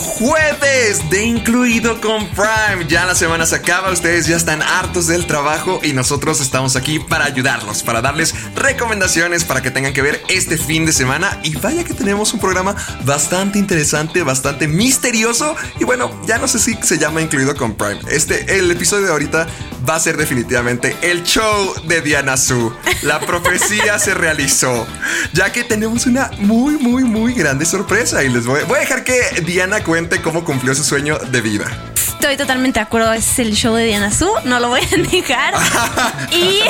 jueves de incluido con Prime. Ya la semana se acaba, ustedes ya están hartos del trabajo y nosotros estamos aquí para ayudarlos, para darles recomendaciones para que tengan que ver este fin de semana. Y vaya que tenemos un programa bastante interesante, bastante misterioso. Y bueno, ya no sé si se llama incluido con Prime. Este, el episodio de ahorita va a ser definitivamente el show de Diana Su. La profecía se realizó, ya que tenemos una muy, muy, muy grande sorpresa y les voy, voy a dejar que Diana cuente cómo cumplió su sueño de vida. Estoy totalmente de acuerdo, es el show de Diana Su, no lo voy a negar. y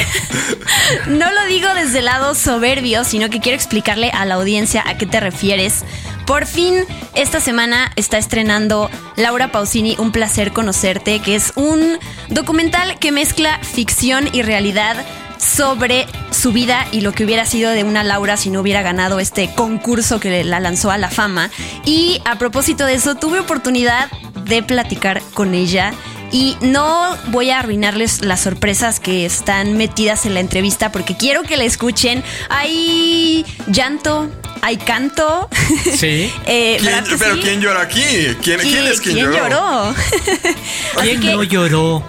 no lo digo desde el lado soberbio, sino que quiero explicarle a la audiencia a qué te refieres. Por fin, esta semana está estrenando Laura Pausini, Un placer conocerte, que es un documental que mezcla ficción y realidad sobre su vida y lo que hubiera sido de una Laura si no hubiera ganado este concurso que la lanzó a la fama. Y a propósito de eso, tuve oportunidad de platicar con ella. Y no voy a arruinarles las sorpresas que están metidas en la entrevista porque quiero que la escuchen. Hay llanto, hay canto. Sí. Eh, ¿Quién- ¿verdad que pero sí? ¿quién lloró aquí? ¿Quién, quién es quien ¿Quién lloró? lloró? ¿Quién que- no lloró?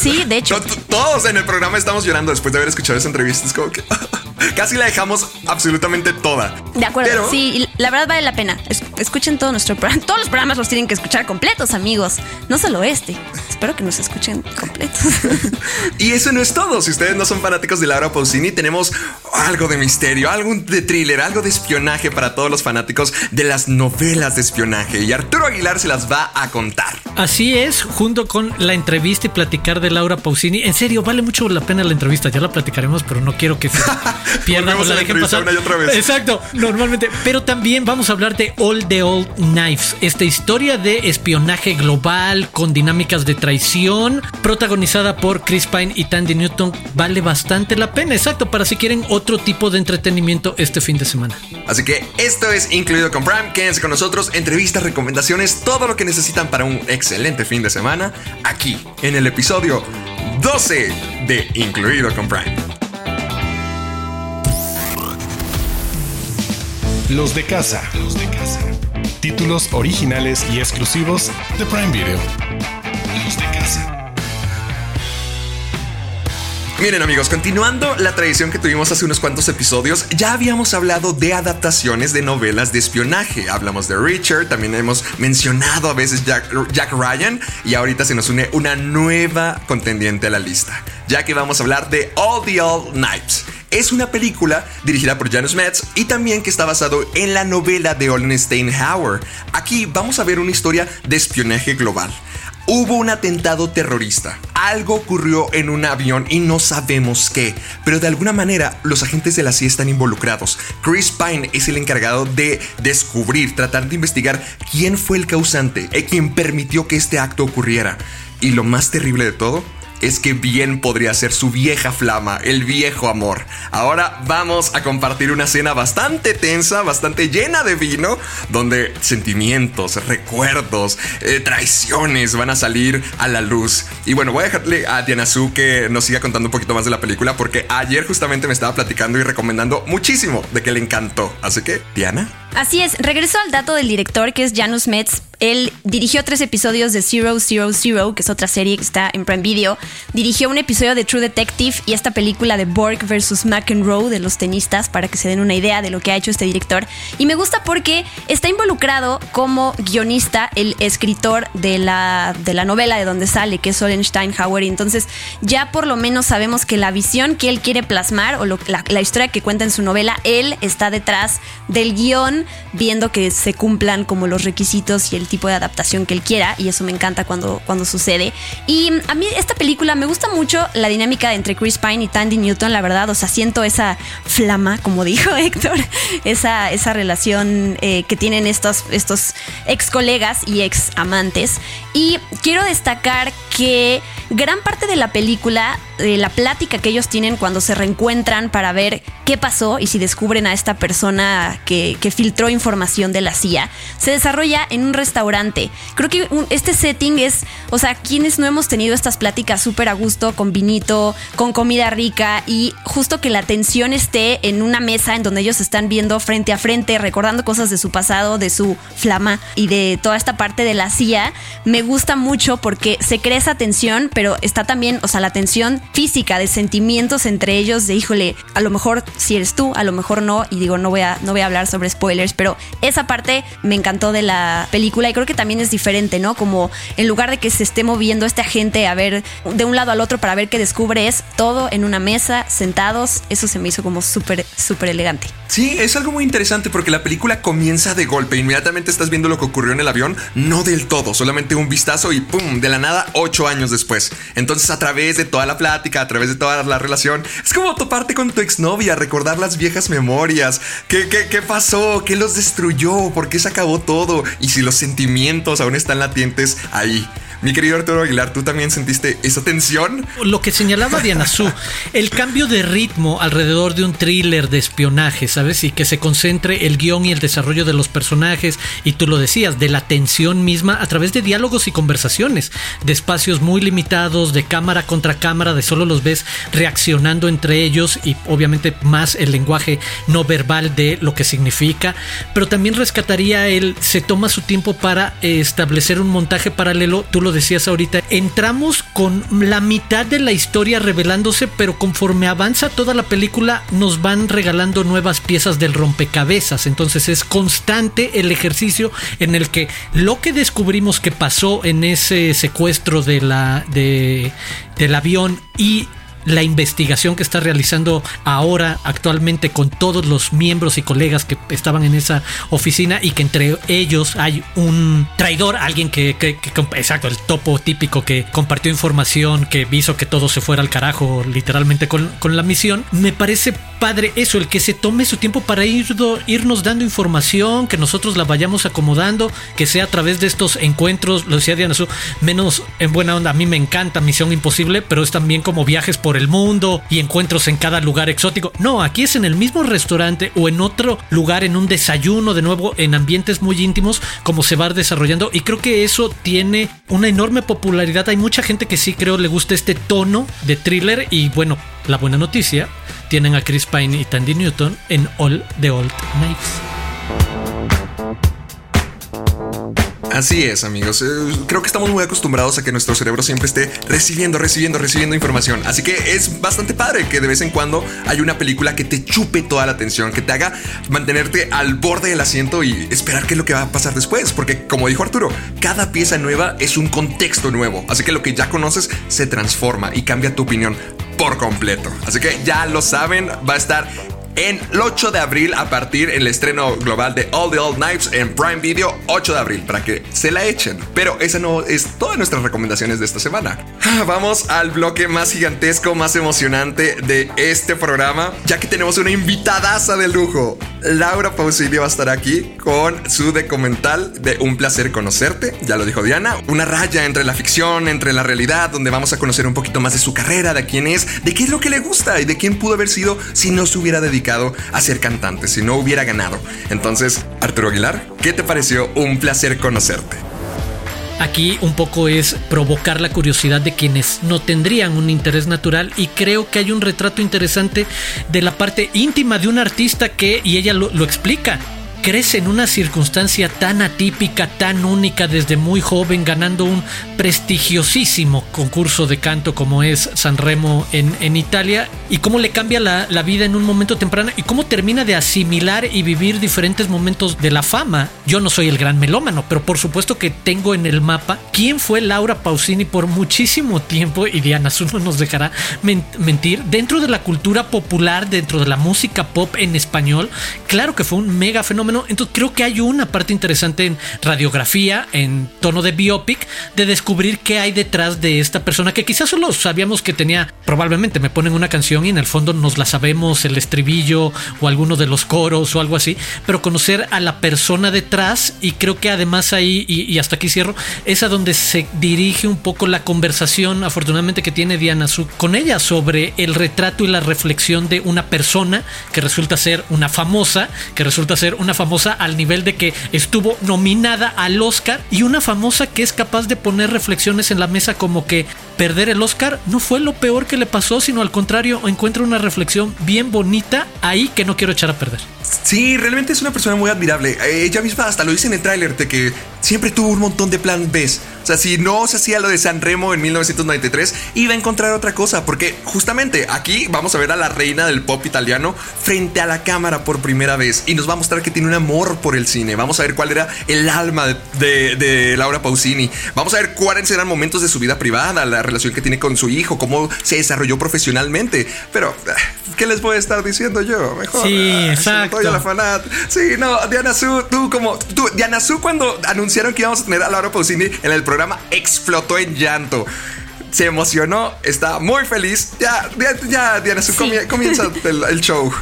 Sí, de hecho. To- to- Todos en el programa estamos llorando después de haber escuchado esa entrevista. Es como que casi la dejamos absolutamente toda. De acuerdo, Pero- sí, y la verdad vale la pena. Es- escuchen todo nuestro programa. Todos los programas los tienen que escuchar completos, amigos. No solo este. Espero que nos escuchen completos. Y eso no es todo. Si ustedes no son fanáticos de Laura Pausini, tenemos algo de misterio, algo de thriller, algo de espionaje para todos los fanáticos de las novelas de espionaje. Y Arturo Aguilar se las va a contar. Así es, junto con la entrevista y platicar de Laura Pausini. En serio, vale mucho la pena la entrevista. Ya la platicaremos, pero no quiero que pierdan o Volvemos a la dejen pasar. una y otra vez. Exacto, normalmente. Pero también vamos a hablar de All the Old Knives, esta historia de espionaje global con dinámicas de traición, protagonizada por Chris Pine y Tandy Newton. Vale bastante la pena, exacto, para si quieren otro tipo de entretenimiento este fin de semana. Así que esto es incluido con Prime. Quédense con nosotros. Entrevistas, recomendaciones, todo lo que necesitan para un excelente fin de semana. Aquí en el episodio 12 de Incluido con Prime. Los de casa. Los de casa. Títulos originales y exclusivos de Prime Video. Los de casa. Miren amigos, continuando la tradición que tuvimos hace unos cuantos episodios, ya habíamos hablado de adaptaciones de novelas de espionaje. Hablamos de Richard, también hemos mencionado a veces Jack, Ryan y ahorita se nos une una nueva contendiente a la lista, ya que vamos a hablar de All the Old Knives. Es una película dirigida por Janus Metz y también que está basado en la novela de Olin Steinhauer. Aquí vamos a ver una historia de espionaje global. Hubo un atentado terrorista. Algo ocurrió en un avión y no sabemos qué, pero de alguna manera los agentes de la CIA están involucrados. Chris Pine es el encargado de descubrir, tratar de investigar quién fue el causante, y quien permitió que este acto ocurriera. Y lo más terrible de todo es que bien podría ser su vieja flama, el viejo amor. Ahora vamos a compartir una cena bastante tensa, bastante llena de vino, donde sentimientos, recuerdos, eh, traiciones van a salir a la luz. Y bueno, voy a dejarle a Diana Su que nos siga contando un poquito más de la película, porque ayer justamente me estaba platicando y recomendando muchísimo de que le encantó. Así que, Diana. Así es, regreso al dato del director que es Janus Metz. Él dirigió tres episodios de Zero Zero Zero, que es otra serie que está en Prime Video. Dirigió un episodio de True Detective y esta película de Borg versus McEnroe de los tenistas, para que se den una idea de lo que ha hecho este director. Y me gusta porque está involucrado como guionista el escritor de la, de la novela de donde sale, que es Soren Steinhauer. Y entonces ya por lo menos sabemos que la visión que él quiere plasmar o la, la historia que cuenta en su novela, él está detrás del guion viendo que se cumplan como los requisitos y el tipo de adaptación que él quiera y eso me encanta cuando, cuando sucede. Y a mí esta película me gusta mucho la dinámica entre Chris Pine y Tandy Newton, la verdad, o sea, siento esa flama, como dijo Héctor, esa, esa relación eh, que tienen estos, estos ex colegas y ex amantes. Y quiero destacar que gran parte de la película, eh, la plática que ellos tienen cuando se reencuentran para ver qué pasó y si descubren a esta persona que, que filtró información de la CIA, se desarrolla en un restaurante. Creo que este setting es, o sea, quienes no hemos tenido estas pláticas súper a gusto, con vinito, con comida rica y justo que la atención esté en una mesa en donde ellos están viendo frente a frente, recordando cosas de su pasado, de su flama y de toda esta parte de la CIA, me gusta mucho porque se crea esa tensión, pero está también, o sea, la tensión física de sentimientos entre ellos, de híjole, a lo mejor si eres tú, a lo mejor no, y digo, no voy a, no voy a hablar sobre spoilers, pero esa parte me encantó de la película y creo que también es diferente, ¿no? Como en lugar de que se esté moviendo este agente a ver de un lado al otro para ver qué descubre, es todo en una mesa, sentados, eso se me hizo como súper, súper elegante. Sí, es algo muy interesante porque la película comienza de golpe, inmediatamente estás viendo lo que ocurrió en el avión, no del todo, solamente un vistazo y ¡pum! De la nada, ocho años después. Entonces, a través de toda la plática, a través de toda la relación, es como toparte con tu exnovia, recordar las viejas memorias. ¿Qué, qué, qué pasó? ¿Qué los destruyó? ¿Por qué se acabó todo? Y si los sentimientos aún están latientes ahí. Mi querido Arturo Aguilar, ¿tú también sentiste esa tensión? Lo que señalaba Diana Su, el cambio de ritmo alrededor de un thriller de espionaje, ¿sabes? Y que se concentre el guion y el desarrollo de los personajes, y tú lo decías, de la tensión misma a través de diálogos y conversaciones, de espacios muy limitados, de cámara contra cámara, de solo los ves reaccionando entre ellos y obviamente más el lenguaje no verbal de lo que significa, pero también rescataría el, se toma su tiempo para establecer un montaje paralelo, tú lo decías ahorita, entramos con la mitad de la historia revelándose, pero conforme avanza toda la película nos van regalando nuevas piezas del rompecabezas. Entonces es constante el ejercicio en el que lo que descubrimos que pasó en ese secuestro de la, de, del avión y la investigación que está realizando ahora actualmente con todos los miembros y colegas que estaban en esa oficina y que entre ellos hay un traidor, alguien que, exacto, el topo típico que compartió información, que hizo que todo se fuera al carajo literalmente con, con la misión, me parece padre eso, el que se tome su tiempo para ir, irnos dando información, que nosotros la vayamos acomodando, que sea a través de estos encuentros, lo decía Diana Su, menos en buena onda, a mí me encanta Misión Imposible, pero es también como viajes por el mundo y encuentros en cada lugar exótico. No, aquí es en el mismo restaurante o en otro lugar, en un desayuno, de nuevo, en ambientes muy íntimos, como se va desarrollando. Y creo que eso tiene una enorme popularidad. Hay mucha gente que sí creo le gusta este tono de thriller. Y bueno, la buena noticia, tienen a Chris Pine y Tandy Newton en All the Old Knives. Así es, amigos. Eh, creo que estamos muy acostumbrados a que nuestro cerebro siempre esté recibiendo, recibiendo, recibiendo información. Así que es bastante padre que de vez en cuando hay una película que te chupe toda la atención, que te haga mantenerte al borde del asiento y esperar qué es lo que va a pasar después. Porque, como dijo Arturo, cada pieza nueva es un contexto nuevo. Así que lo que ya conoces se transforma y cambia tu opinión por completo. Así que ya lo saben, va a estar en el 8 de abril a partir del estreno global de All the Old Knives en Prime Video 8 de abril para que se la echen. Pero esa no es todas nuestras recomendaciones de esta semana. Ah, vamos al bloque más gigantesco, más emocionante de este programa, ya que tenemos una invitadaza de lujo. Laura Pausini va a estar aquí con su documental de Un placer conocerte, ya lo dijo Diana, una raya entre la ficción, entre la realidad, donde vamos a conocer un poquito más de su carrera, de quién es, de qué es lo que le gusta y de quién pudo haber sido si no se hubiera dedicado a ser cantante si no hubiera ganado. Entonces, Arturo Aguilar, ¿qué te pareció? Un placer conocerte. Aquí un poco es provocar la curiosidad de quienes no tendrían un interés natural y creo que hay un retrato interesante de la parte íntima de un artista que, y ella lo, lo explica, crece en una circunstancia tan atípica, tan única desde muy joven, ganando un prestigiosísimo concurso de canto como es Sanremo en, en Italia, y cómo le cambia la, la, vida en un momento temprano y cómo termina de asimilar y vivir diferentes momentos de la fama. Yo no soy el gran melómano, pero por supuesto que tengo en el mapa quién fue Laura Pausini por muchísimo tiempo, y Diana no nos dejará mentir, dentro de la cultura popular, dentro de la música pop en español, claro que fue un mega fenómeno entonces creo que hay una parte interesante en radiografía, en tono de biopic, de descubrir qué hay detrás de esta persona que quizás solo sabíamos que tenía, probablemente me ponen una canción y en el fondo nos la sabemos, el estribillo o alguno de los coros o algo así, pero conocer a la persona detrás y creo que además ahí, y, hasta aquí cierro, es a donde se dirige un poco la conversación, afortunadamente que tiene Diana Su con ella sobre el retrato y la reflexión de una persona que resulta ser una famosa, que resulta ser una famosa al nivel de que estuvo nominada al Oscar y una famosa que es capaz de poner reflexiones en la mesa como que perder el Oscar no fue lo peor que le pasó, sino al contrario, encuentra una reflexión bien bonita ahí que no quiero echar a perder. Sí, realmente es una persona muy admirable. Eh, ella misma hasta lo dice en el tráiler de que siempre tuvo un montón de plan B. O sea, si no se hacía lo de San Remo en 1993, iba a encontrar otra cosa. Porque justamente aquí vamos a ver a la reina del pop italiano frente a la cámara por primera vez. Y nos va a mostrar que tiene un amor por el cine. Vamos a ver cuál era el alma de, de Laura Pausini. Vamos a ver cuáles eran momentos de su vida privada, la relación que tiene con su hijo, cómo se desarrolló profesionalmente. Pero, eh, ¿qué les voy a estar diciendo yo? Mejor. Sí, ah, la fanat. Sí, no, Diana Su, tú como. Tú, Diana Su, cuando anunciaron que íbamos a tener a Laura Pausini en el programa, explotó en llanto. Se emocionó, está muy feliz. Ya, ya, ya Diana Su, comienza el, el show.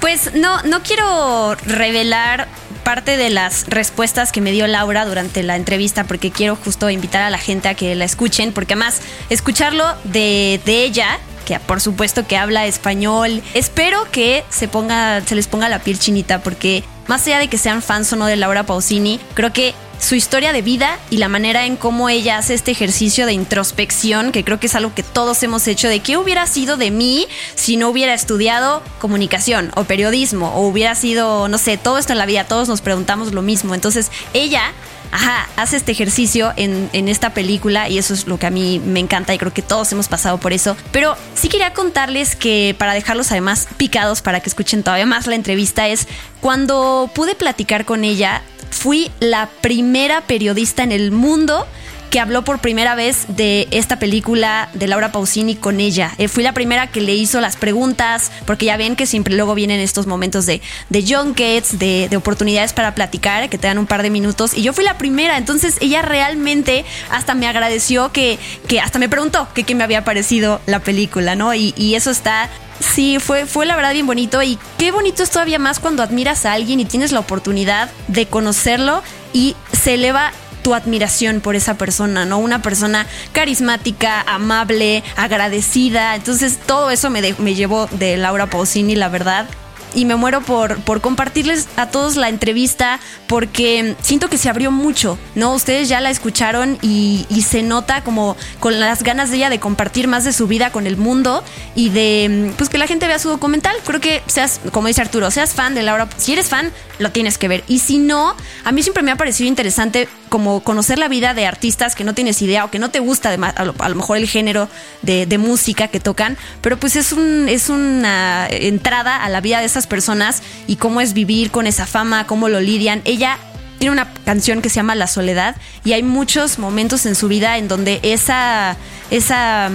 Pues no, no quiero revelar parte de las respuestas que me dio Laura durante la entrevista porque quiero justo invitar a la gente a que la escuchen porque además escucharlo de, de ella que por supuesto que habla español. Espero que se ponga, se les ponga la piel chinita, porque más allá de que sean fans o no de Laura Pausini, creo que su historia de vida y la manera en cómo ella hace este ejercicio de introspección, que creo que es algo que todos hemos hecho, de qué hubiera sido de mí si no hubiera estudiado comunicación o periodismo, o hubiera sido, no sé, todo esto en la vida, todos nos preguntamos lo mismo. Entonces, ella ajá, hace este ejercicio en, en, esta película y eso es lo que a mí me encanta y creo que todos hemos pasado por eso. Pero sí quería contarles que para dejarlos además picados para que escuchen todavía más la entrevista es cuando pude platicar con ella, fui la primera periodista en el mundo que habló por primera vez de esta película de Laura Pausini con ella. Eh, fui la primera que le hizo las preguntas, porque ya ven que siempre luego vienen estos momentos de, de junkets, de, de oportunidades para platicar, que te dan un par de minutos, y yo fui la primera, entonces ella realmente hasta me agradeció que, que hasta me preguntó que qué me había parecido la película, ¿no? Y, y eso está Sí, fue, fue la verdad bien bonito y qué bonito es todavía más cuando admiras a alguien y tienes la oportunidad de conocerlo y se eleva tu admiración por esa persona, ¿no? Una persona carismática, amable, agradecida. Entonces todo eso me, me llevó de Laura Pausini, la verdad y me muero por, por compartirles a todos la entrevista porque siento que se abrió mucho, ¿no? Ustedes ya la escucharon y, y, se nota como con las ganas de ella de compartir más de su vida con el mundo y de pues que la gente vea su documental. Creo que seas, como dice Arturo, seas fan de Laura, si eres fan, lo tienes que ver. Y si no, a mí siempre me ha parecido interesante como conocer la vida de artistas que no tienes idea o que no te gusta además, a, lo, a lo mejor el género de, de, música que tocan, pero pues es, un, es una entrada a la vida de esas personas y cómo es vivir con esa fama, cómo lo lidian. Ella tiene una canción que se llama La Soledad y hay muchos momentos en su vida en donde esa, esa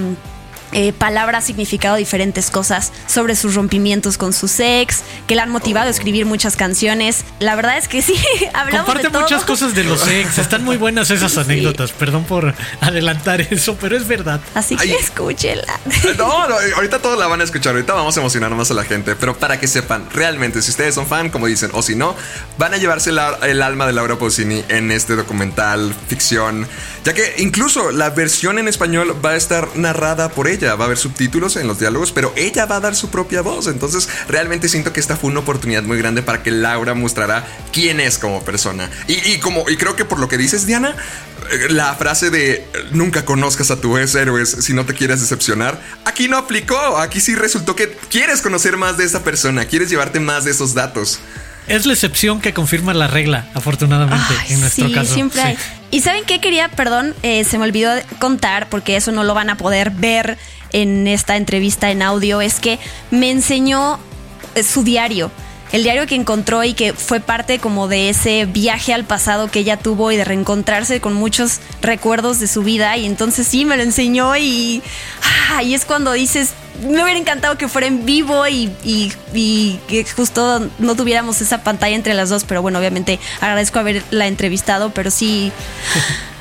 eh, palabra ha significado diferentes cosas sobre sus rompimientos con su ex, que la han motivado a escribir muchas canciones. La verdad es que sí, hablamos Comparte de todo. muchas cosas de los ex, están muy buenas esas sí. anécdotas, perdón por adelantar eso, pero es verdad. Así que Ay, escúchela. No, no, ahorita todos la van a escuchar, ahorita vamos a emocionar más a la gente, pero para que sepan, realmente, si ustedes son fan, como dicen, o si no, van a llevarse la, el alma de Laura Pausini en este documental, ficción, ya que incluso la versión en español va a estar narrada por ella va a haber subtítulos en los diálogos, pero ella va a dar su propia voz. Entonces, realmente siento que esta fue una oportunidad muy grande para que Laura mostrara quién es como persona. Y, y como, y creo que por lo que dices, Diana, la frase de nunca conozcas a tus héroes si no te quieres decepcionar, aquí no aplicó. Aquí sí resultó que quieres conocer más de esa persona, quieres llevarte más de esos datos. Es la excepción que confirma la regla, afortunadamente, Ay, en nuestro sí, caso. Siempre sí. hay. Y saben qué quería, perdón, eh, se me olvidó contar porque eso no lo van a poder ver en esta entrevista en audio, es que me enseñó eh, su diario. El diario que encontró y que fue parte como de ese viaje al pasado que ella tuvo y de reencontrarse con muchos recuerdos de su vida. Y entonces sí, me lo enseñó y, ah, y es cuando dices, me hubiera encantado que fuera en vivo y, y, y, que justo no tuviéramos esa pantalla entre las dos, pero bueno, obviamente agradezco haberla entrevistado, pero sí...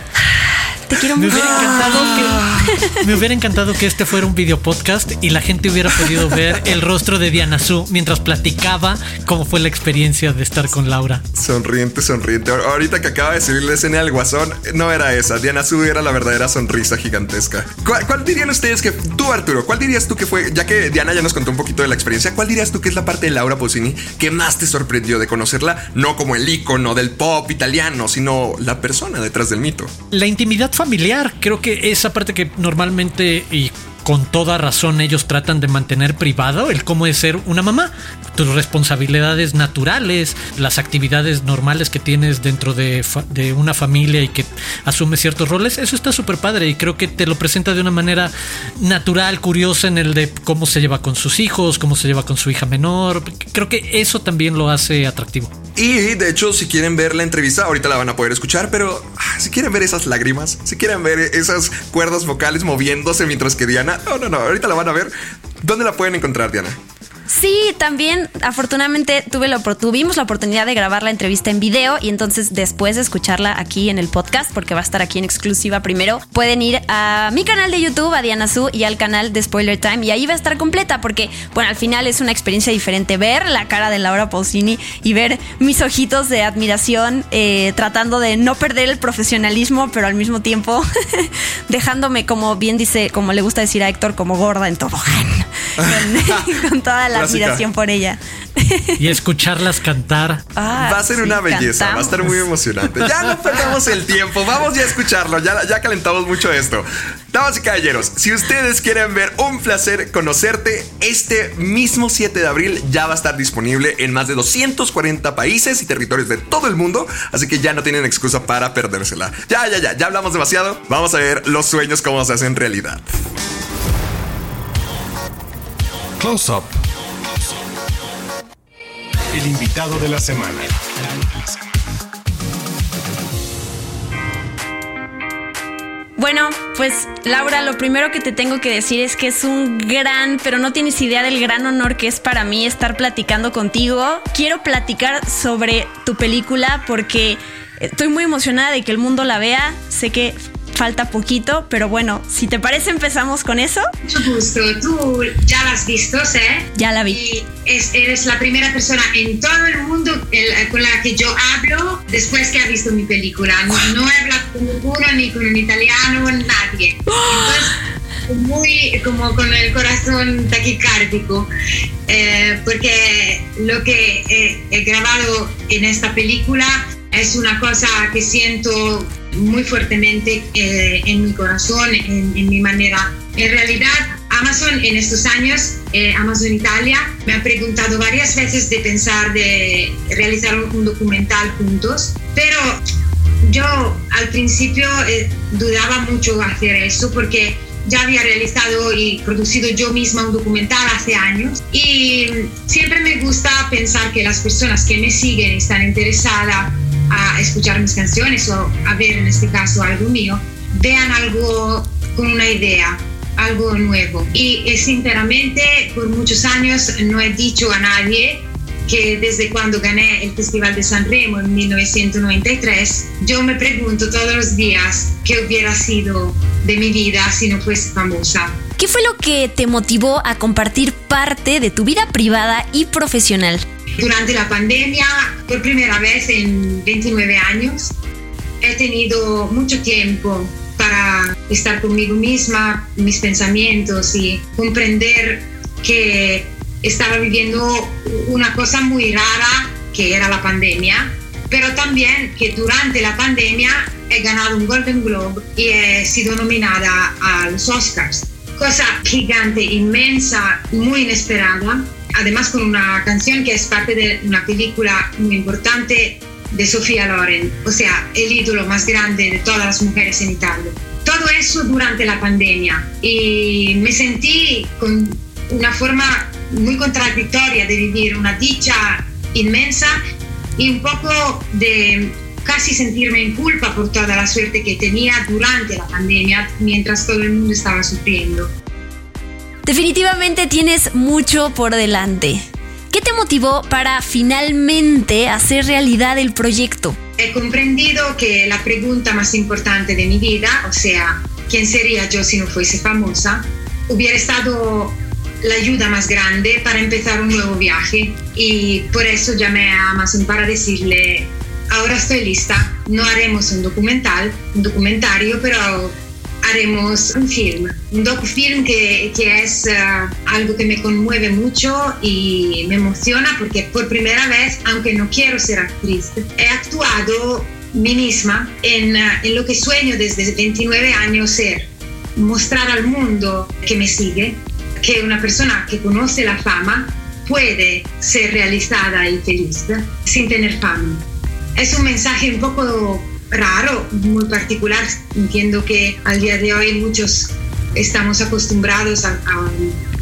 Te quiero Me hubiera, encantado que, me hubiera encantado que este fuera un video podcast y la gente hubiera podido ver el rostro de Diana Su mientras platicaba cómo fue la experiencia de estar con Laura. Sonriente, sonriente. Ahor- Ahorita que acaba de subir la escena del guasón, no era esa. Diana Su era la verdadera sonrisa gigantesca. ¿Cuál, cuál dirían ustedes que tú, Arturo, cuál dirías tú que fue, ya que Diana ya nos contó un poquito de la experiencia, cuál dirías tú que es la parte de Laura Pausini que más te sorprendió de conocerla? No como el ícono del pop italiano, sino la persona detrás del mito. La intimidad familiar, creo que esa parte que normalmente y con toda razón ellos tratan de mantener privado, el cómo es ser una mamá, tus responsabilidades naturales, las actividades normales que tienes dentro de, de una familia y que asume ciertos roles, eso está súper padre y creo que te lo presenta de una manera natural, curiosa en el de cómo se lleva con sus hijos, cómo se lleva con su hija menor, creo que eso también lo hace atractivo. Y de hecho, si quieren ver la entrevista, ahorita la van a poder escuchar, pero ah, si quieren ver esas lágrimas, si quieren ver esas cuerdas vocales moviéndose mientras que Diana, no, no, no, ahorita la van a ver. ¿Dónde la pueden encontrar, Diana? Sí, también afortunadamente tuve la, tuvimos la oportunidad de grabar la entrevista en video y entonces después de escucharla aquí en el podcast, porque va a estar aquí en exclusiva primero, pueden ir a mi canal de YouTube, a Diana Su, y al canal de Spoiler Time y ahí va a estar completa porque, bueno, al final es una experiencia diferente ver la cara de Laura Pausini y ver mis ojitos de admiración eh, tratando de no perder el profesionalismo, pero al mismo tiempo dejándome, como bien dice, como le gusta decir a Héctor, como gorda en tobogán. Con, con toda la Clásica. admiración por ella. Y escucharlas cantar. Ah, va a ser sí, una belleza, va a estar muy emocionante. Ya no perdamos el tiempo, vamos ya a escucharlo, ya, ya calentamos mucho esto. Damas y caballeros, si ustedes quieren ver un placer conocerte, este mismo 7 de abril ya va a estar disponible en más de 240 países y territorios de todo el mundo, así que ya no tienen excusa para perdérsela. Ya, ya, ya, ya hablamos demasiado, vamos a ver los sueños cómo se hacen realidad. Close Up. El invitado de la semana. Bueno, pues Laura, lo primero que te tengo que decir es que es un gran, pero no tienes idea del gran honor que es para mí estar platicando contigo. Quiero platicar sobre tu película porque estoy muy emocionada de que el mundo la vea. Sé que falta poquito, pero bueno, si te parece empezamos con eso. Mucho gusto. Tú ya la has visto, ¿sí? Ya la vi. Y es- eres la primera persona en todo el mundo el- con la que yo hablo después que ha visto mi película. No, no he hablado con ninguno, ni con un italiano, nadie. Entonces, muy como con el corazón taquicárdico, eh, porque lo que he, he grabado en esta película es una cosa que siento muy fuertemente eh, en mi corazón, en, en mi manera. En realidad, Amazon en estos años, eh, Amazon Italia, me ha preguntado varias veces de pensar de realizar un, documental juntos, pero yo al principio eh, dudaba mucho hacer eso porque ya había realizado y producido yo misma un documental hace años y siempre me gusta pensar que las personas que me siguen están interesadas a escuchar mis canciones o a ver en este caso algo mío, vean algo con una idea, algo nuevo. Y eh, sinceramente por muchos años no he dicho a nadie que desde cuando gané el Festival de San Remo en 1993, yo me pregunto todos los días qué hubiera sido de mi vida si no fuese famosa. ¿Qué fue lo que te motivó a compartir parte de tu vida privada y profesional? Durante la pandemia, por primera vez en 29 años, he tenido mucho tiempo para estar conmigo misma, mis pensamientos y comprender que estaba viviendo una cosa muy rara que era la pandemia, pero también que durante la pandemia he ganado un Golden Globe y he sido nominada a los Oscars. Cosa gigante, inmensa, muy inesperada. Además con una canción que es parte de una película muy importante de Sofía Loren, o sea, el ídolo más grande de todas las mujeres en Italia. Todo eso durante la pandemia y me sentí con una forma muy contradictoria de vivir una dicha inmensa y un poco de casi sentirme en culpa por toda la suerte que tenía durante la pandemia mientras todo el mundo estaba sufriendo. Definitivamente tienes mucho por delante. ¿Qué te motivó para finalmente hacer realidad el proyecto? he comprendido que la pregunta más importante de mi vida, o sea, ¿quién sería yo si no fuese famosa? Hubiera estado la ayuda más grande para empezar un nuevo viaje y por eso llamé a Amazon para decirle, ahora estoy lista, no haremos un documental, un documentario, pero haremos un film, un docufilm que, que es eh, algo que me conmueve mucho y me emociona porque por primera vez, aunque no quiero ser actriz, he actuado mí misma en, eh, en lo que sueño desde 29 años ser, mostrar al mundo que me sigue que una persona que conoce la fama puede ser realizada y feliz sin tener fama. Es un mensaje un poco raro, muy particular. Entiendo que al día de hoy muchos estamos acostumbrados a,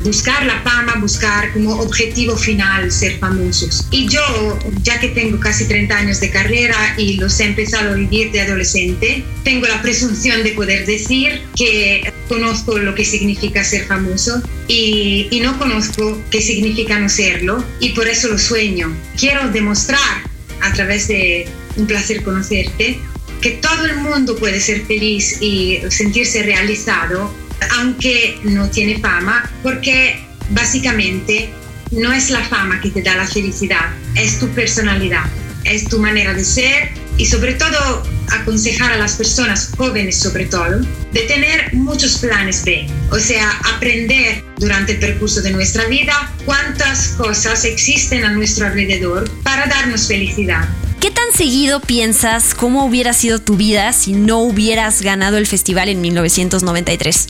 buscar la fama, buscar como objetivo final ser famosos. Y yo, ya que tengo casi 30 años de carrera y los he empezado a vivir de adolescente, tengo la presunción de poder decir que conozco lo que significa ser famoso y, y no conozco qué significa no serlo y por eso lo sueño. Quiero demostrar a través de un placer conocerte que todo el mundo puede ser feliz y sentirse realizado, aunque no tiene fama, porque básicamente no es la fama que te da la felicidad, es tu personalidad, es tu manera de ser y sobre todo aconsejar a las personas jóvenes sobre todo de tener muchos planes B, o sea, aprender durante el percurso de nuestra vida cuántas cosas existen a nuestro alrededor para darnos felicidad ¿Qué tan seguido piensas cómo hubiera sido tu vida si no hubieras ganado el festival en 1993?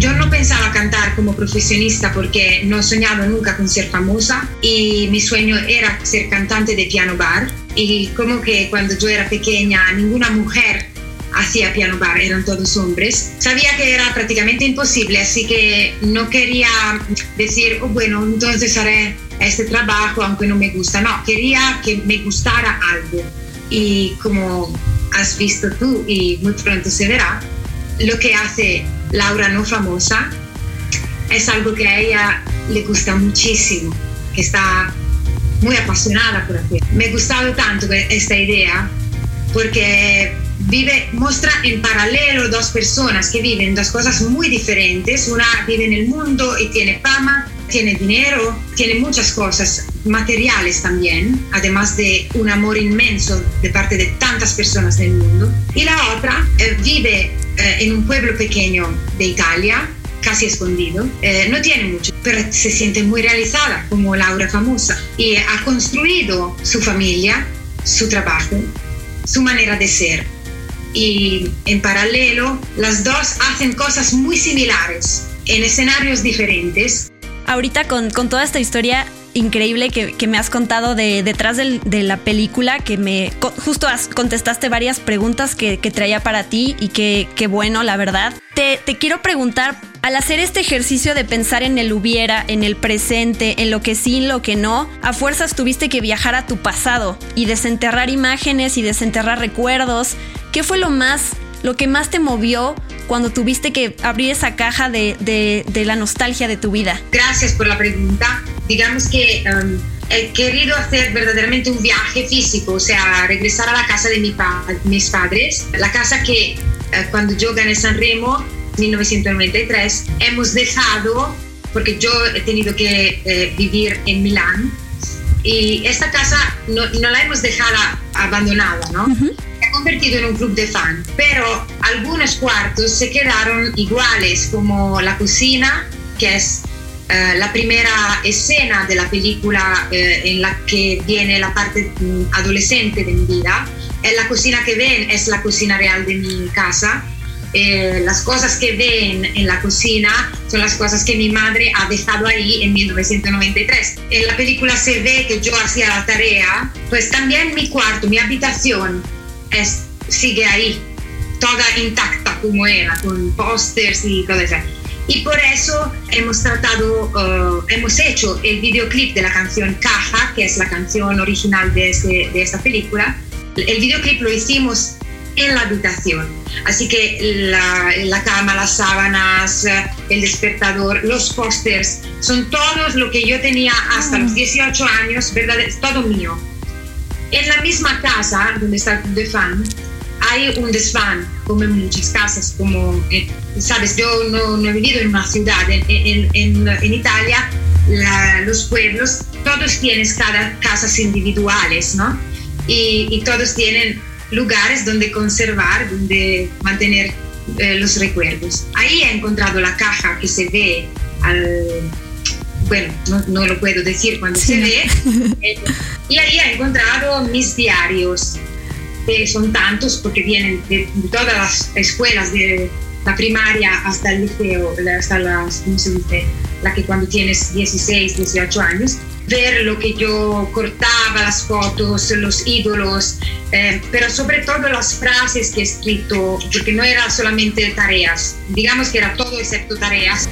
Yo no pensaba cantar como profesionista porque no he soñado nunca con ser famosa y mi sueño era ser cantante de piano bar y como que cuando yo era pequeña ninguna mujer hacía piano bar, eran todos hombres. Sabía que era prácticamente imposible, así que no quería decir, oh, bueno, entonces haré este trabajo aunque no me gusta. No, quería que me gustara algo. Y como has visto tú y muy pronto se verá, lo que hace Laura no famosa es algo que a ella le gusta muchísimo, que está muy apasionada por hacer. Me ha gustado tanto esta idea porque vive, muestra en paralelo dos personas que viven dos cosas muy diferentes. Una vive en el mundo y tiene fama tiene dinero, tiene muchas cosas materiales también, además de un amor inmenso de parte de tantas personas del mundo. Y la otra eh, vive eh, en un pueblo pequeño de Italia, casi escondido, eh, no tiene mucho, pero se siente muy realizada como Laura famosa y ha construido su familia, su trabajo, su manera de ser. Y en paralelo, las dos hacen cosas muy similares en escenarios diferentes, ahorita con, toda esta historia increíble que, me has contado de detrás de la película, que me justo contestaste varias preguntas que, traía para ti y que, bueno, la verdad. Te, te, quiero preguntar, al hacer este ejercicio de pensar en el hubiera, en el presente, en lo que sí, en lo que no, a fuerzas tuviste que viajar a tu pasado y desenterrar imágenes y desenterrar recuerdos. ¿Qué fue lo más, lo que más te movió cuando tuviste que abrir esa caja de, de, la nostalgia de tu vida? Gracias por la pregunta. Digamos que um, he querido hacer verdaderamente un viaje físico, o sea, regresar a la casa de mi mis padres, la casa que uh, cuando yo gané San Remo, 1993, hemos dejado, porque yo he tenido que eh, vivir en Milán, y esta casa no, no, la hemos dejado abandonada, ¿no? Convertido en un club de fan, pero algunos cuartos se quedaron iguales, como la cocina, que es eh, la primera escena de la película eh, en la que viene la parte mm, adolescente de mi vida. Eh, la cocina que ven es la cocina real de mi casa. las cosas que ven en la cocina son las cosas que mi madre ha dejado ahí en 1993. En la película se ve que yo hacía la tarea, pues también mi cuarto, mi habitación es, sigue ahí, toda intacta como era, con pósters y todo eso. Y por eso hemos tratado, uh, hemos hecho el videoclip de la canción Caja, que es la canción original de, este, de esta película. El videoclip lo hicimos en la habitación. Así que la, la, cama, las sábanas, el despertador, los pósters, son todos lo que yo tenía hasta los 18 años, ¿verdad? Es todo mío. En la misma casa donde está el club de fan, hay un desván, como en muchas casas, como, eh, sabes, yo no, no, he vivido en una ciudad, en, en, en, en Italia la, los pueblos, todos tienen cada, casas individuales, ¿no? Y, y, todos tienen lugares donde conservar, donde mantener eh, los recuerdos. Ahí he encontrado la caja que se ve al, bueno, no, no, lo puedo decir cuando sí. se ve, eh, y ahí he encontrado mis diarios, que son tantos porque vienen de, de todas las escuelas, de la primaria hasta el liceo, hasta las, ¿cómo se dice? La que cuando tienes 16, 18 años, ver lo que yo cortaba, las fotos, los ídolos, eh, pero sobre todo las frases que he escrito, porque no era solamente tareas, digamos que era todo excepto tareas.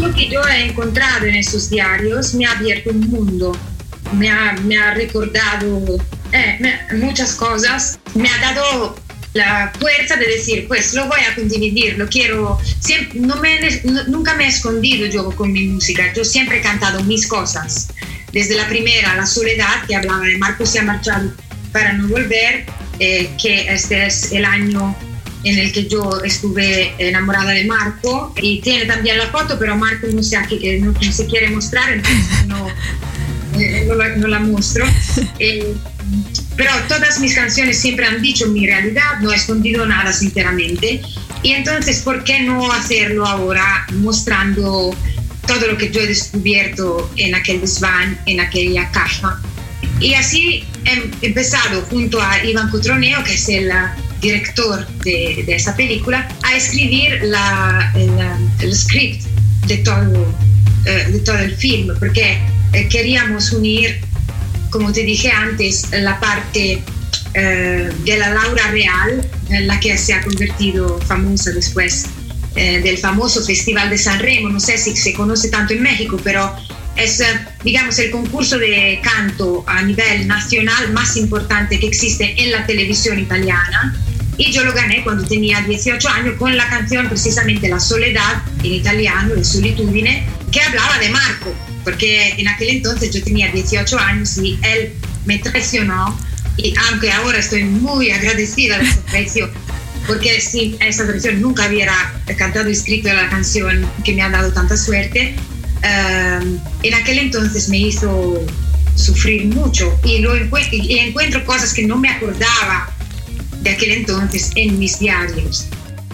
Lo que yo he encontrado en esos diarios me ha abierto un mundo, me ha, me ha recordado eh, me, muchas cosas, me ha dado la fuerza de decir, pues lo voy a condividir, lo quiero, siempre, no me, no, nunca me he escondido yo con mi música, yo siempre he cantado mis cosas, desde la primera, La Soledad, que hablaba de Marco se ha marchado para no volver, eh, que este es el año en el que yo estuve enamorada de Marco y tiene también la foto, pero Marco no se, no, no se quiere mostrar, entonces no, eh, no, la, no la muestro. Eh, pero todas mis canciones siempre han dicho mi realidad, no he escondido nada sinceramente. Y entonces, ¿por qué no hacerlo ahora mostrando todo lo que yo he descubierto en aquel desván, en aquella caja? Y así he empezado junto a Iván Cotroneo, que es el director de, de esa película, a escribir la, el, script de todo, uh, de todo el film, porque eh, queríamos unir como te dije antes, la parte eh, de la Laura Real, la que se ha convertido famosa después eh, del famoso Festival de San Remo, no sé si se conoce tanto en México, pero es, digamos, el concurso de canto a nivel nacional más importante que existe en la televisión italiana. Y yo lo gané cuando tenía 18 años con la canción precisamente La Soledad, en italiano, La Solitudine, que hablaba de Marco, porque en aquel entonces yo tenía 18 años y él me traicionó. Y aunque ahora estoy muy agradecida de esa traición, porque sin esa traición nunca hubiera cantado y escrito la canción que me ha dado tanta suerte, uh, en aquel entonces me hizo sufrir mucho y, lo y encuentro cosas que no me acordaba de aquel entonces en mis diarios.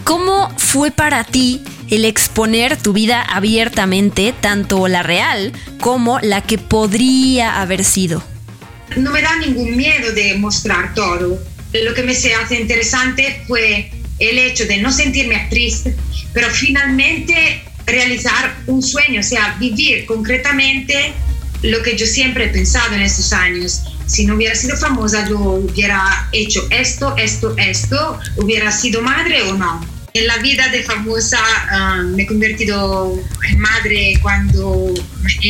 ¿Cómo fue para ti el exponer tu vida abiertamente, tanto la real como la que podría haber sido? No me da ningún miedo de mostrar todo. Lo que me se hace interesante fue el hecho de no sentirme actriz, pero finalmente realizar un sueño, o sea, vivir concretamente lo que yo siempre he pensado en estos años. Si no hubiera sido famosa, yo hubiera hecho esto, esto, esto, hubiera sido madre o no en la vida de famosa uh, me he convertido en madre cuando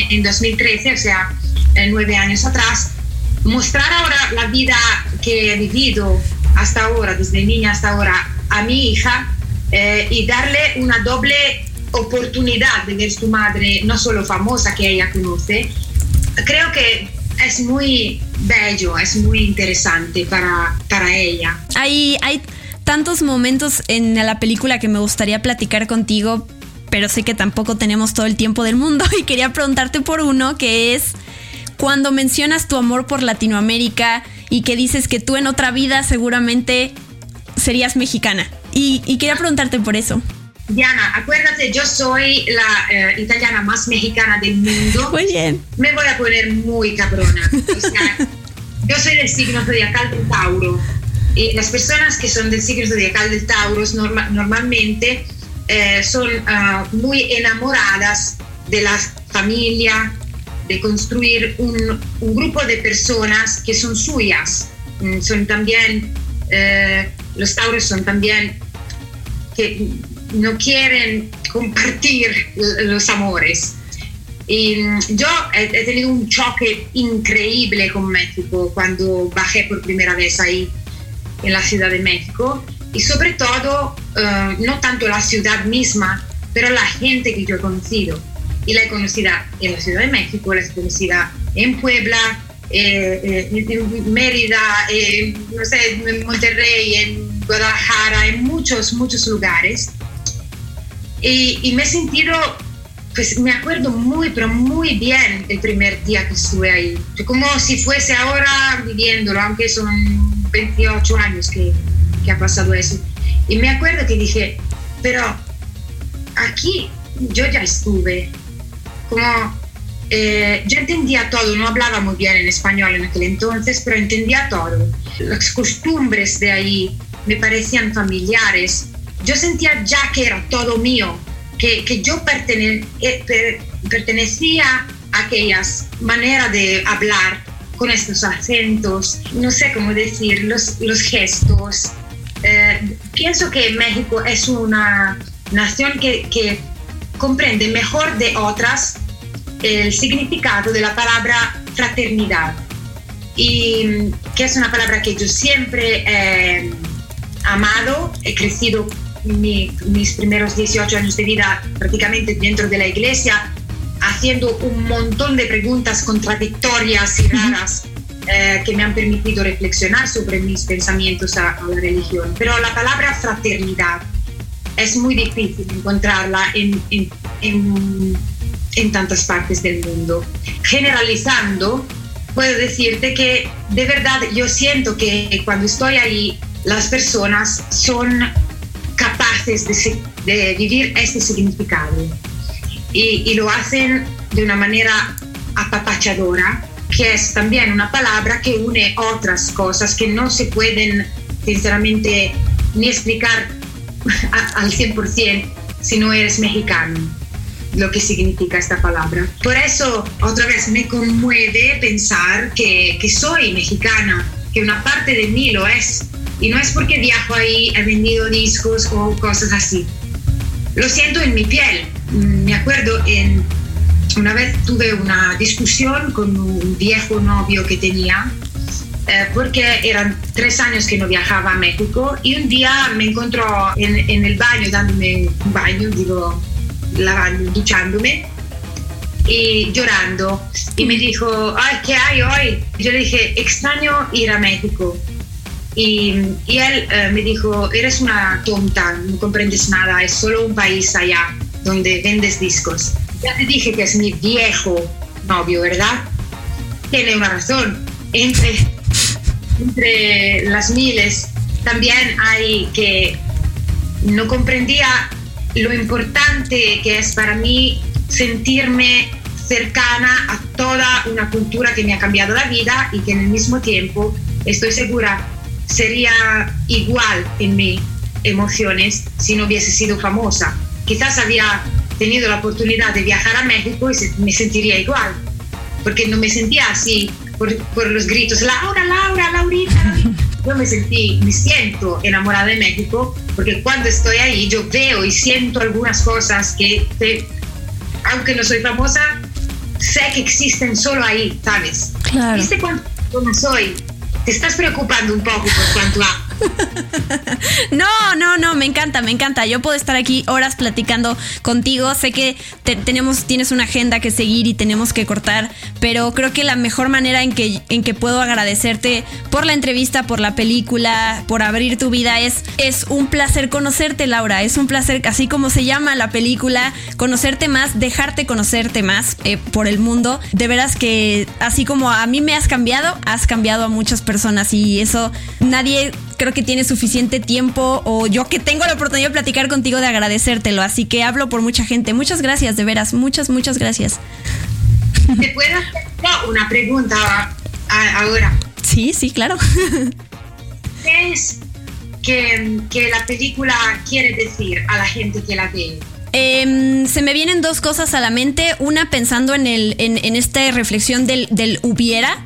en 2013, o sea, nueve años atrás. Mostrar ahora la vida que he vivido hasta ahora, desde niña hasta ahora, a mi hija eh, y darle una doble oportunidad de ver su madre, no solo famosa que ella conoce, creo que es muy bello, es muy interesante para, para ella. Hay, hay tantos momentos en la película que me gustaría platicar contigo, pero sé que tampoco tenemos todo el tiempo del mundo y quería preguntarte por uno que es cuando mencionas tu amor por Latinoamérica y que dices que tú en otra vida seguramente serías mexicana. Y, y quería preguntarte por eso. Diana, acuérdate, yo soy la eh, italiana más mexicana del mundo. Muy bien. Me voy a poner muy cabrona. O sea, yo soy del signo zodiacal de Tauro. Y las personas que son del signo zodiacal del Tauro norma, normalmente eh, son uh, muy enamoradas de la familia, de construir un, un, grupo de personas que son suyas. Mm, son también, eh, los Tauros son también que no quieren compartir los amores. Y mm, yo he, tenido un choque increíble con México cuando bajé por primera vez ahí en la Ciudad de México y sobre todo uh, no tanto la ciudad misma, pero la gente que yo he conocido. Y la he conocida en la Ciudad de México, la he conocida en Puebla, eh, en Mérida, no sé, en Monterrey, en Guadalajara, en muchos, muchos lugares. Y, y me he sentido pues me acuerdo muy, pero muy bien el primer día que estuve ahí. Como si fuese ahora viviéndolo, aunque son 28 años que, que ha pasado eso. Y me acuerdo que dije, pero aquí yo ya estuve. Como eh, yo entendía todo, no hablaba muy bien en español en aquel entonces, pero entendía todo. Las costumbres de ahí me parecían familiares. Yo sentía ya que era todo mío, que, yo eh, pertenecía a aquellas maneras de hablar con estos acentos, no sé cómo decir, los, los gestos. Eh, pienso que México es una nación que, que comprende mejor de otras el significado de la palabra fraternidad y que es una palabra que yo siempre he amado, he crecido mis primeros 18 años de vida prácticamente dentro de la iglesia, haciendo un montón de preguntas contradictorias y raras eh, que me han permitido reflexionar sobre mis pensamientos a, la religión. Pero la palabra fraternidad es muy difícil encontrarla en, en, en, en tantas partes del mundo. Generalizando, puedo decirte que de verdad yo siento que cuando estoy ahí, las personas son capaces de, vivir este significado. Y, lo hacen de una manera apapachadora, que es también una palabra que une otras cosas que no se pueden, sinceramente, ni explicar al 100% si no eres mexicano lo que significa esta palabra. Por eso, otra vez, me conmueve pensar que, que soy mexicana, que una parte de mí lo es, y no es porque viajo ahí, he vendido discos o cosas así. Lo siento en mi piel. Me acuerdo en una vez tuve una discusión con un viejo novio que tenía eh, porque eran tres años que no viajaba a México y un día me encontró en, en el baño dándome un baño, digo, lavando, duchándome y llorando y me dijo, ay, ¿qué hay hoy? Yo le dije, extraño ir a México. Y, él eh, me dijo, eres una tonta, no comprendes nada, es solo un país allá donde vendes discos. Ya te dije que es mi viejo novio, ¿verdad? Tiene una razón. Entre, entre las miles también hay que no comprendía lo importante que es para mí sentirme cercana a toda una cultura que me ha cambiado la vida y que en el mismo tiempo estoy segura sería igual en mis emociones si no hubiese sido famosa. Quizás había tenido la oportunidad de viajar a México y me sentiría igual, porque no me sentía así por, por los gritos, Laura, Laura, Laurita. Yo me sentí, me siento enamorada de México, porque cuando estoy ahí yo veo y siento algunas cosas que, aunque no soy famosa, sé que existen solo ahí, ¿sabes? Claro. ¿Viste cuánto soy? Te estás preocupando un poco por cuanto a no, no, no, me encanta, me encanta. Yo puedo estar aquí horas platicando contigo. Sé que tenemos, tienes una agenda que seguir y tenemos que cortar, pero creo que la mejor manera en que, en que puedo agradecerte por la entrevista, por la película, por abrir tu vida es, es un placer conocerte, Laura. Es un placer, así como se llama la película, conocerte más, dejarte conocerte más eh, por el mundo. De veras que así como a mí me has cambiado, has cambiado a muchas personas y eso nadie creo que tienes suficiente tiempo o yo que tengo la oportunidad de platicar contigo de agradecértelo. Así que hablo por mucha gente. Muchas gracias, de veras. Muchas, muchas gracias. ¿Te puedo hacer una pregunta ahora? Sí, sí, claro. ¿Qué es que, que la película quiere decir a la gente que la ve? Em, se me vienen dos cosas a la mente. Una pensando en, el, en, en esta reflexión del, del hubiera,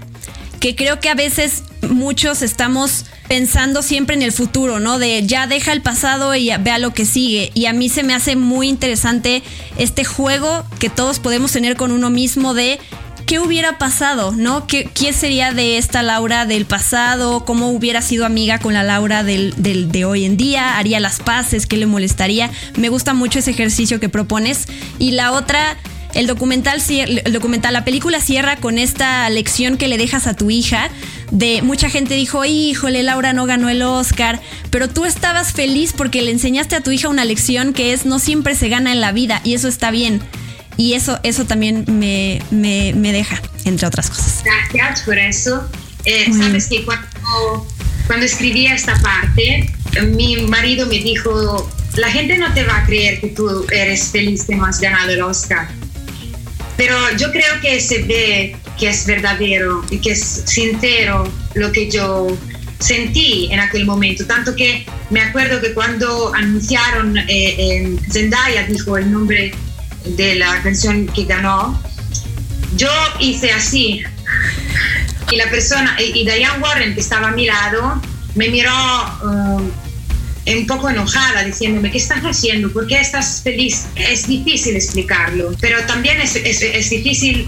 que creo que a veces muchos estamos pensando siempre en el futuro, ¿no? De ya deja el pasado y vea lo que sigue. Y a mí se me hace muy interesante este juego que todos podemos tener con uno mismo de qué hubiera pasado, ¿no? ¿Qué, ¿Quién sería de esta Laura del pasado? ¿Cómo hubiera sido amiga con la Laura del, del, de hoy en día? ¿Haría las paces? ¿Qué le molestaría? Me gusta mucho ese ejercicio que propones. Y la otra el documental, el documental, la película cierra con esta lección que le dejas a tu hija. De mucha gente dijo, híjole, Laura no ganó el Oscar, pero tú estabas feliz porque le enseñaste a tu hija una lección que es no siempre se gana en la vida y eso está bien. Y eso, eso también me, me, deja, entre otras cosas. Gracias por eso. Eh, Sabes que cuando, cuando escribí esta parte, mi marido me dijo, la gente no te va a creer que tú eres feliz que no has ganado el Oscar. Pero yo creo que se ve que es verdadero y que es sincero lo que yo sentí en aquel momento. Tanto que me acuerdo que cuando anunciaron, eh, Zendaya dijo el nombre de la canción que ganó, yo hice así. Y la persona, y, Diane Warren, que estaba a mi lado, me miró um, un poco enojada, diciéndome, ¿qué estás haciendo? ¿Por qué estás feliz? Es difícil explicarlo, pero también es, es, difícil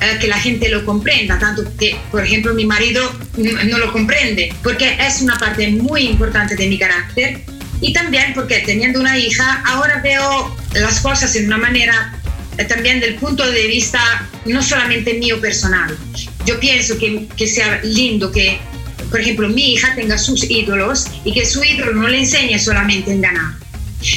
eh, que la gente lo comprenda, tanto que, por ejemplo, mi marido no lo comprende, porque es una parte muy importante de mi carácter y también porque teniendo una hija, ahora veo las cosas en una manera eh, también del punto de vista no solamente mío personal. Yo pienso que, que sea lindo que, por ejemplo, mi hija tenga sus ídolos y que su ídolo no le enseñe solamente en ganar,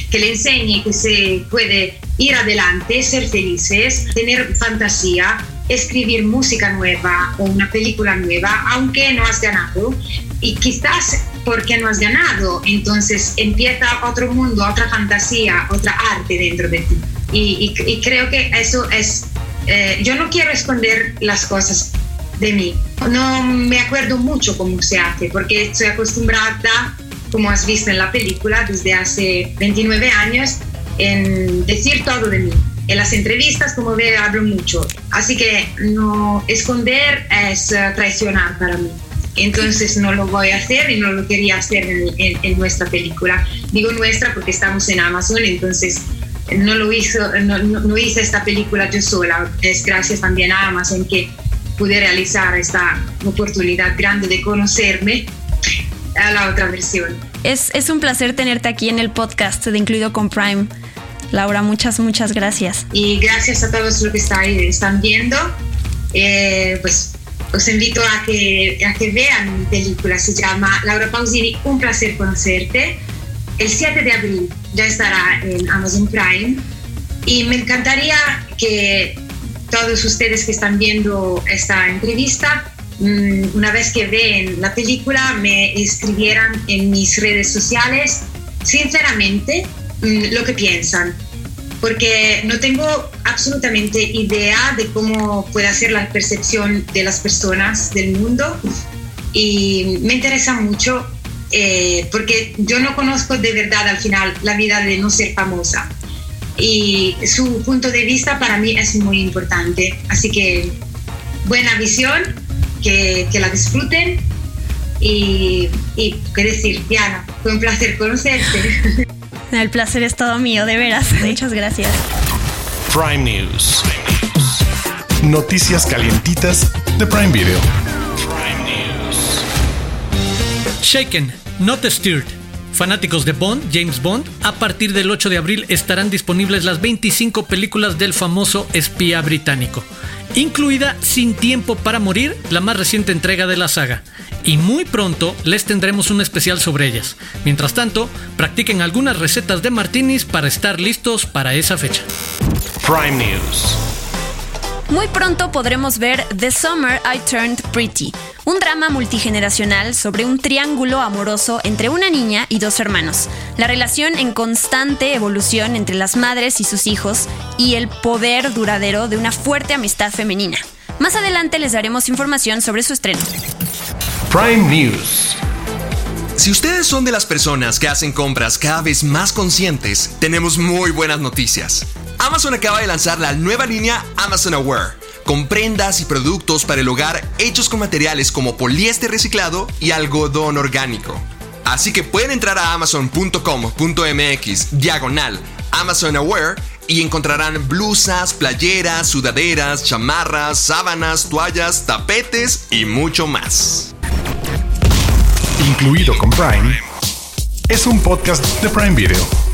que le enseñe que se puede ir adelante, ser felices, tener fantasía, escribir música nueva o una película nueva, aunque no has ganado. Y quizás porque no has ganado, entonces empieza otro mundo, otra fantasía, otra arte dentro de ti. Y, creo que eso es, eh, yo no quiero esconder las cosas de mí. No me acuerdo mucho cómo se hace, porque estoy acostumbrada, como has visto en la película, desde hace 29 años, en decir todo de mí. En las entrevistas, como ve, hablo mucho. Así que no esconder es eh, traicionar para mí entonces no lo voy a hacer y no lo quería hacer en, nuestra película. Digo nuestra porque estamos en Amazon, entonces no lo hizo, no, hice esta película yo sola. Es gracias también a Amazon que pude realizar esta oportunidad grande de conocerme a la otra versión. Es, es un placer tenerte aquí en el podcast de Incluido con Prime. Laura, muchas, muchas gracias. Y gracias a todos los que están viendo. Eh, pues os invito a que, a que vean mi película, se llama Laura Pausini, Un placer conocerte. El 7 de abril ya estará en Amazon Prime y me encantaría que todos ustedes que están viendo esta entrevista, mm, una vez que ven la película, me escribieran en mis redes sociales, sinceramente, mm, lo que piensan. Porque no tengo absolutamente idea de cómo puede ser la percepción de las personas del mundo. Y me interesa mucho eh, porque yo no conozco de verdad al final la vida de no ser famosa y su punto de vista para mí es muy importante. Así que buena visión, que, que la disfruten y, y qué decir, Diana, fue un placer conocerte. El placer es todo mío, de veras. Muchas gracias. Prime News. Noticias calientitas de Prime Video. Shaken, not stirred. Fanáticos de Bond, James Bond, a partir del 8 de abril estarán disponibles las 25 películas del famoso espía británico, incluida Sin Tiempo para Morir, la más reciente entrega de la saga y muy pronto les tendremos un especial sobre ellas. Mientras tanto, practiquen algunas recetas de martinis para estar listos para esa fecha. Prime News. Muy pronto podremos ver The Summer I Turned Pretty, un drama multigeneracional sobre un triángulo amoroso entre una niña y dos hermanos, la relación en constante evolución entre las madres y sus hijos y el poder duradero de una fuerte amistad femenina. Más adelante les daremos información sobre su estreno. Prime News. Si ustedes son de las personas que hacen compras cada vez más conscientes, tenemos muy buenas noticias. Amazon acaba de lanzar la nueva línea Amazon Aware, con prendas y productos para el hogar hechos con materiales como poliéster reciclado y algodón orgánico. Así que pueden entrar a amazon.com.mx diagonal Amazon Aware y encontrarán blusas, playeras, sudaderas, chamarras, sábanas, toallas, tapetes y mucho más incluido con Prime, es un podcast de Prime Video.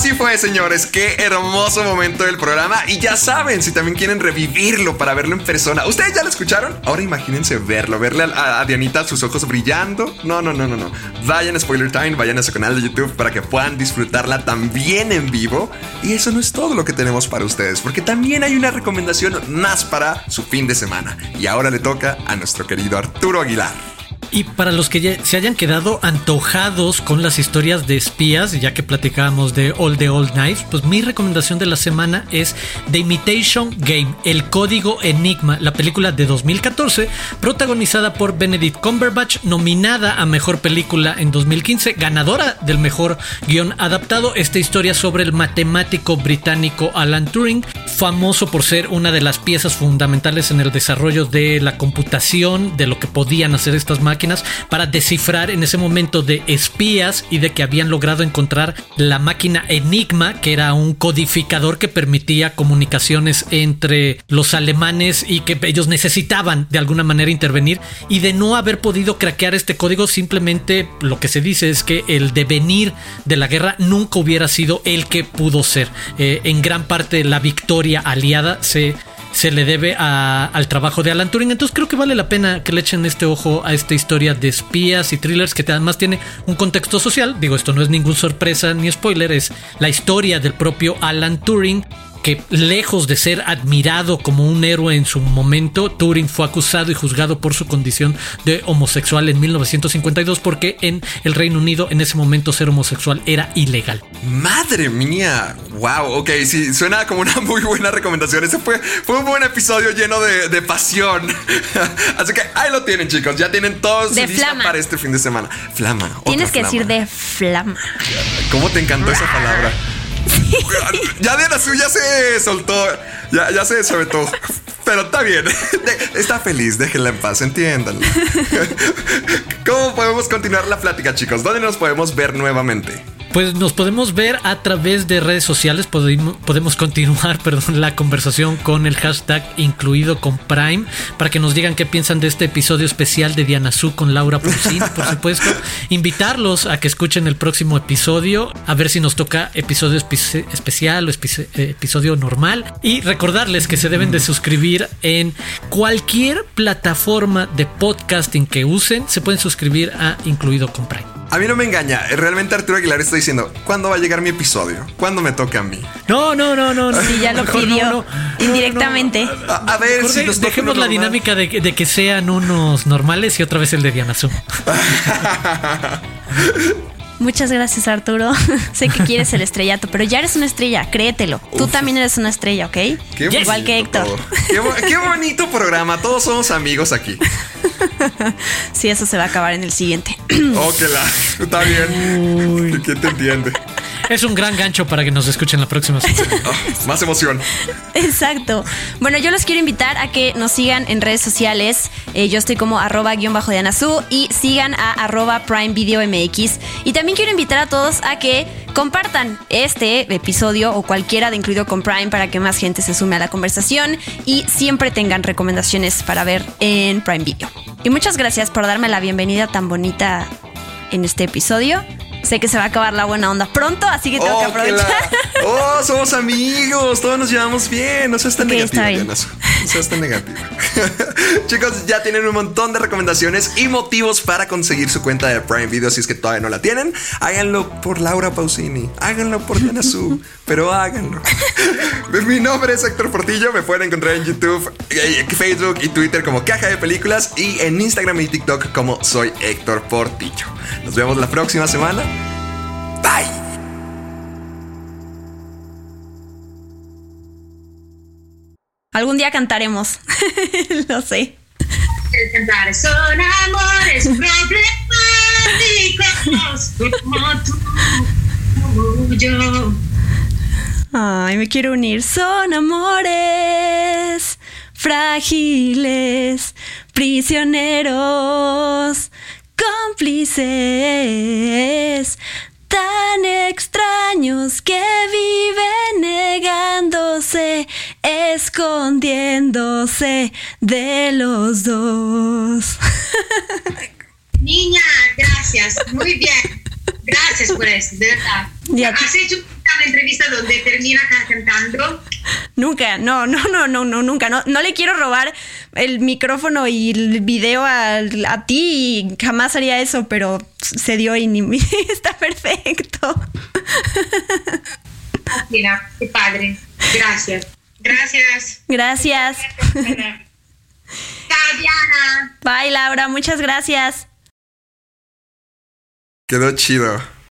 Así fue, señores. Qué hermoso momento del programa. Y ya saben, si también quieren revivirlo para verlo en persona. ¿Ustedes ya lo escucharon? Ahora imagínense verlo, verle a, Dianita sus ojos brillando. No, no, no, no, no. Vayan a Spoiler Time, vayan a su canal de YouTube para que puedan disfrutarla también en vivo. Y eso no es todo lo que tenemos para ustedes, porque también hay una recomendación más para su fin de semana. Y ahora le toca a nuestro querido Arturo Aguilar. Y para los que ya se hayan quedado antojados con las historias de espías, ya que platicábamos de All the Old Knives, pues mi recomendación de la semana es The Imitation Game, El Código Enigma, la película de 2014, protagonizada por Benedict Cumberbatch, nominada a Mejor Película en 2015, ganadora del Mejor Guión Adaptado. Esta historia sobre el matemático británico Alan Turing, famoso por ser una de las piezas fundamentales en el desarrollo de la computación, de lo que podían hacer estas máquinas para descifrar en ese momento de espías y de que habían logrado encontrar la máquina Enigma, que era un codificador que permitía comunicaciones entre los alemanes y que ellos necesitaban de alguna manera intervenir y de no haber podido craquear este código simplemente lo que se dice es que el devenir de la guerra nunca hubiera sido el que pudo ser. Eh, en gran parte la victoria aliada se se le debe al trabajo de Alan Turing. Entonces creo que vale la pena que le echen este ojo a esta historia de espías y thrillers que además tiene un contexto social. Digo, esto no es ninguna sorpresa ni spoiler, es la historia del propio Alan Turing que lejos de ser admirado como un héroe en su momento, Turing fue acusado y juzgado por su condición de homosexual en 1952 porque en el Reino Unido en ese momento ser homosexual era ilegal. Madre mía, wow, ok, sí, suena como una muy buena recomendación. Ese fue, fue un buen episodio lleno de, pasión. Así que ahí lo tienen chicos, ya tienen todos de flama. para este fin de semana. Flama. Tienes que decir de flama. ¿Cómo te encantó esa palabra? Ya Diana Su ya se soltó, ya, ya se todo Pero está bien, está feliz, déjenla en paz, entiéndanlo. ¿Cómo podemos continuar la plática, chicos? ¿Dónde nos podemos ver nuevamente? Pues nos podemos ver a través de redes sociales, podemos, continuar perdón, la conversación con el hashtag incluido con Prime para que nos digan qué piensan de este episodio especial de Diana Su con Laura Pulsin, por supuesto. Invitarlos a que escuchen el próximo episodio, a ver si nos toca episodio especial o episodio normal. Y recordarles que se deben de suscribir en cualquier plataforma de podcasting que usen, se pueden suscribir a incluido con Prime. A mí no me engaña. Realmente Arturo Aguilar está diciendo, ¿cuándo va a llegar mi episodio? ¿Cuándo me toca a mí? No, no, no, no. Sí, ya lo pidió indirectamente. A, ver, si dejemos la dinámica de, que sean unos normales y otra vez el de Diana Zoom. Muchas gracias, Arturo. sé que quieres el estrellato, pero ya eres una estrella, créetelo. Tú también eres una estrella, ¿ok? Igual que Héctor. Qué, bonito programa. Todos somos amigos aquí. sí, eso se va a acabar en el siguiente. la. Está bien. ¿Quién te entiende? Es un gran gancho para que nos escuchen la próxima semana. Ah, más emoción. Exacto. Bueno, yo los quiero invitar a que nos sigan en redes sociales. Eh, yo estoy como arroba guion bajo de Anazú y sigan a arroba Prime Video MX. Y también quiero invitar a todos a que compartan este episodio o cualquiera de incluido con Prime para que más gente se sume a la conversación y siempre tengan recomendaciones para ver en Prime Video. Y muchas gracias por darme la bienvenida tan bonita en este episodio. Sé que se va a acabar la buena onda pronto, así que tengo que oh, aprovechar. Oh, somos amigos, todos nos llevamos bien. No seas tan negativa, No seas tan negativa. Chicos, ya tienen un montón de recomendaciones y motivos para conseguir su cuenta de Prime Video. Si es que todavía no la tienen, háganlo por Laura Pausini, háganlo por Diana Su, pero háganlo. Mi nombre es Héctor Portillo. Me pueden encontrar en YouTube, eh, Facebook y Twitter como Caja de Películas y en Instagram y TikTok como Soy Héctor Portillo. Nos vemos la próxima semana. Bye. Algún día cantaremos. Lo sé. El cantar son amores problemáticos como tú, como yo. Ay, me quiero unir. Son amores frágiles, prisioneros cómplices tan extraños que viven negándose, escondiéndose de los dos. Niña, gracias, muy bien. Gracias por eso, de verdad. ¿Has hecho una entrevista donde termina ca- cantando? Nunca, no, no, no, no, no, nunca. No, no le quiero robar el micrófono y el video a, a ti y jamás haría eso, pero se dio y ni- está perfecto. Mira, qué padre. Gracias. Gracias. Gracias. Diana. Bye, Laura, muchas gracias. Quedó chido.